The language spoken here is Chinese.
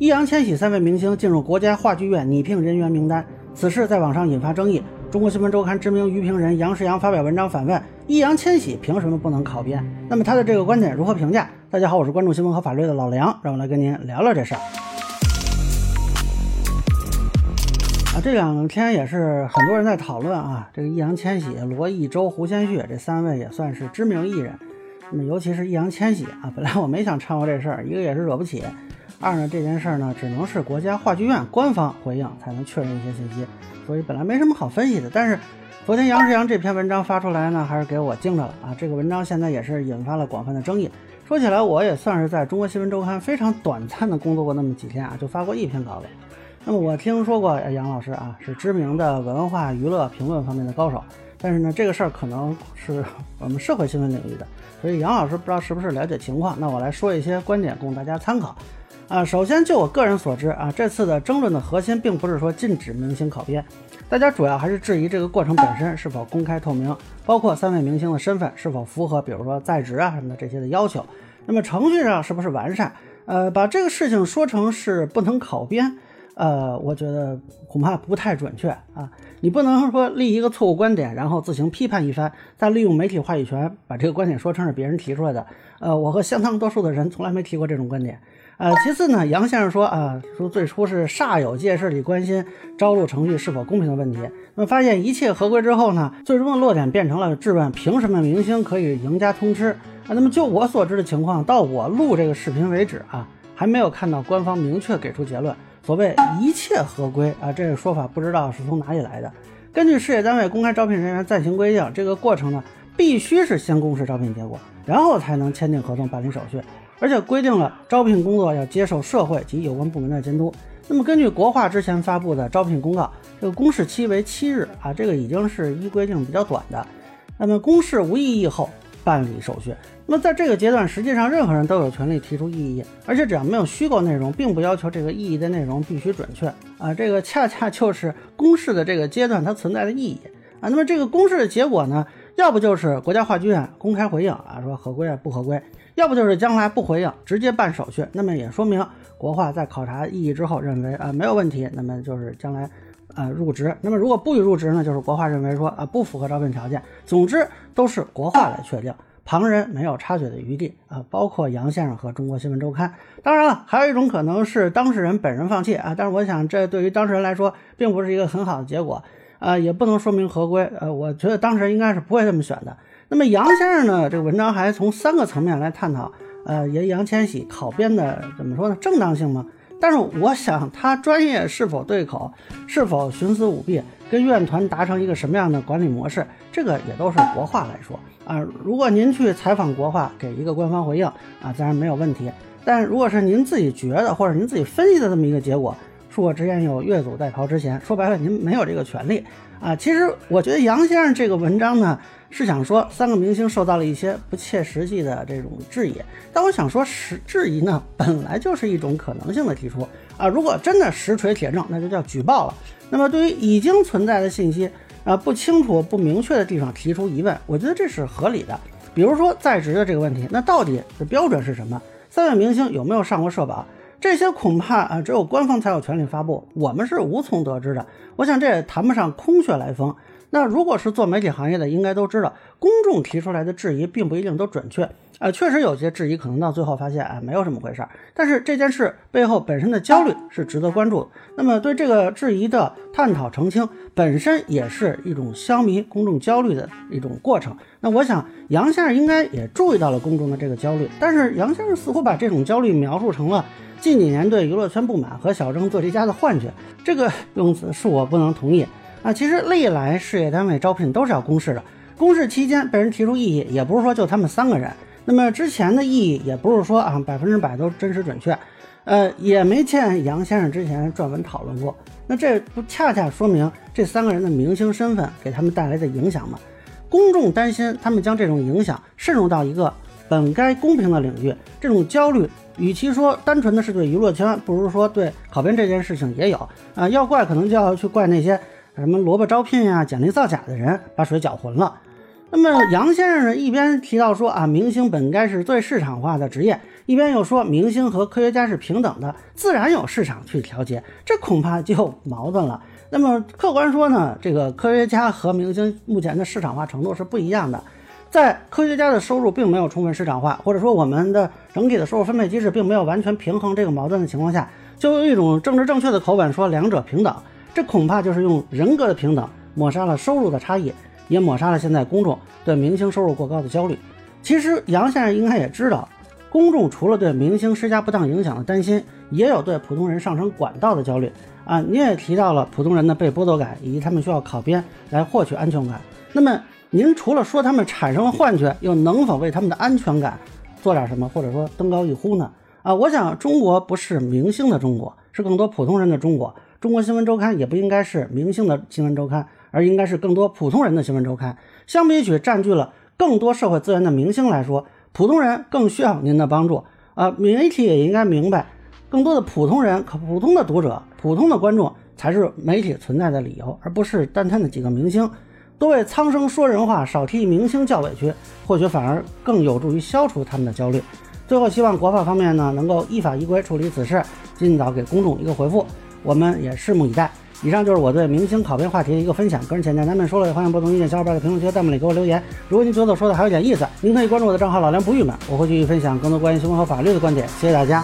易烊千玺三位明星进入国家话剧院拟聘人员名单，此事在网上引发争议。中国新闻周刊知名娱评人杨世阳发表文章反问：易烊千玺凭什么不能考编？那么他的这个观点如何评价？大家好，我是关注新闻和法律的老梁，让我来跟您聊聊这事儿。啊，这两天也是很多人在讨论啊，这个易烊千玺、罗艺洲、胡先煦这三位也算是知名艺人。那么尤其是易烊千玺啊，本来我没想掺和这事儿，一个也是惹不起。二呢，这件事儿呢，只能是国家话剧院官方回应才能确认一些信息，所以本来没什么好分析的。但是昨天杨世阳这篇文章发出来呢，还是给我惊着了啊！这个文章现在也是引发了广泛的争议。说起来，我也算是在中国新闻周刊非常短暂的工作过那么几天啊，就发过一篇稿子。那么我听说过杨老师啊，是知名的文化娱乐评论方面的高手，但是呢，这个事儿可能是 我们社会新闻领域的，所以杨老师不知道是不是了解情况。那我来说一些观点供大家参考。啊，首先就我个人所知啊，这次的争论的核心并不是说禁止明星考编，大家主要还是质疑这个过程本身是否公开透明，包括三位明星的身份是否符合，比如说在职啊什么的这些的要求。那么程序上是不是完善？呃，把这个事情说成是不能考编，呃，我觉得恐怕不太准确啊。你不能说立一个错误观点，然后自行批判一番，再利用媒体话语权把这个观点说成是别人提出来的。呃，我和相当多数的人从来没提过这种观点。呃，其次呢，杨先生说啊，说最初是煞有介事地关心招录程序是否公平的问题，那么发现一切合规之后呢，最终的落点变成了质问凭什么明星可以赢家通吃啊？那么就我所知的情况，到我录这个视频为止啊，还没有看到官方明确给出结论。所谓一切合规啊，这个说法不知道是从哪里来的。根据事业单位公开招聘人员暂行规定，这个过程呢，必须是先公示招聘结果，然后才能签订合同办理手续。而且规定了招聘工作要接受社会及有关部门的监督。那么根据国画之前发布的招聘公告，这个公示期为七日啊，这个已经是依规定比较短的。那么公示无异议后办理手续。那么在这个阶段，实际上任何人都有权利提出异议，而且只要没有虚构内容，并不要求这个异议的内容必须准确啊。这个恰恰就是公示的这个阶段它存在的意义啊。那么这个公示的结果呢，要不就是国家话剧院公开回应啊，说合规啊不合规。要不就是将来不回应，直接办手续，那么也说明国画在考察异议之后认为啊没有问题，那么就是将来啊入职。那么如果不予入职呢，就是国画认为说啊不符合招聘条件。总之都是国画来确定，旁人没有插嘴的余地啊。包括杨先生和中国新闻周刊。当然了，还有一种可能是当事人本人放弃啊，但是我想这对于当事人来说并不是一个很好的结果啊，也不能说明合规。呃，我觉得当事人应该是不会这么选的。那么杨先生呢？这个文章还从三个层面来探讨，呃，易烊千玺考编的怎么说呢？正当性吗？但是我想他专业是否对口，是否徇私舞弊，跟院团达成一个什么样的管理模式，这个也都是国画来说啊。如果您去采访国画，给一个官方回应啊，自然没有问题。但如果是您自己觉得，或者您自己分析的这么一个结果，恕我直言有越俎代庖之嫌。说白了，您没有这个权利啊。其实我觉得杨先生这个文章呢。是想说三个明星受到了一些不切实际的这种质疑，但我想说实质疑呢，本来就是一种可能性的提出啊。如果真的实锤铁证，那就叫举报了。那么对于已经存在的信息啊不清楚、不明确的地方提出疑问，我觉得这是合理的。比如说在职的这个问题，那到底的标准是什么？三位明星有没有上过社保？这些恐怕啊只有官方才有权利发布，我们是无从得知的。我想这也谈不上空穴来风。那如果是做媒体行业的，应该都知道，公众提出来的质疑并不一定都准确啊。确实有些质疑可能到最后发现，哎，没有什么回事儿。但是这件事背后本身的焦虑是值得关注的。那么对这个质疑的探讨澄清，本身也是一种消弭公众焦虑的一种过程。那我想杨先生应该也注意到了公众的这个焦虑，但是杨先生似乎把这种焦虑描述成了近几年对娱乐圈不满和小郑做题家的幻觉。这个用词是我不能同意。啊，其实历来事业单位招聘都是要公示的，公示期间被人提出异议，也不是说就他们三个人。那么之前的异议也不是说啊百分之百都真实准确，呃，也没见杨先生之前撰文讨论过。那这不恰恰说明这三个人的明星身份给他们带来的影响吗？公众担心他们将这种影响渗入到一个本该公平的领域，这种焦虑，与其说单纯的是对娱乐圈，不如说对考编这件事情也有啊。要怪可能就要去怪那些。什么萝卜招聘呀，简历造假的人把水搅浑了。那么杨先生呢，一边提到说啊，明星本该是最市场化的职业，一边又说明星和科学家是平等的，自然有市场去调节，这恐怕就矛盾了。那么客观说呢，这个科学家和明星目前的市场化程度是不一样的。在科学家的收入并没有充分市场化，或者说我们的整体的收入分配机制并没有完全平衡这个矛盾的情况下，就用一种政治正确的口吻说两者平等，这恐怕就是用人格的平等抹杀了收入的差异，也抹杀了现在公众对明星收入过高的焦虑。其实杨先生应该也知道，公众除了对明星施加不当影响的担心，也有对普通人上升管道的焦虑啊。你也提到了普通人的被剥夺感，以及他们需要考编来获取安全感。那么。您除了说他们产生了幻觉，又能否为他们的安全感做点什么，或者说登高一呼呢？啊，我想中国不是明星的中国，是更多普通人的中国。中国新闻周刊也不应该是明星的新闻周刊，而应该是更多普通人的新闻周刊。相比起占据了更多社会资源的明星来说，普通人更需要您的帮助。啊，媒体也应该明白，更多的普通人、可普通的读者、普通的观众才是媒体存在的理由，而不是单单的几个明星。多为苍生说人话，少替明星叫委屈，或许反而更有助于消除他们的焦虑。最后，希望国法方面呢能够依法依规处理此事，尽早给公众一个回复，我们也拭目以待。以上就是我对明星考编话题的一个分享，个人浅见咱们说了，也欢迎不同意见小伙伴在评论区和、弹幕里给我留言。如果您觉得我说的还有点意思，您可以关注我的账号老梁不郁闷，我会继续分享更多关于新闻和法律的观点。谢谢大家。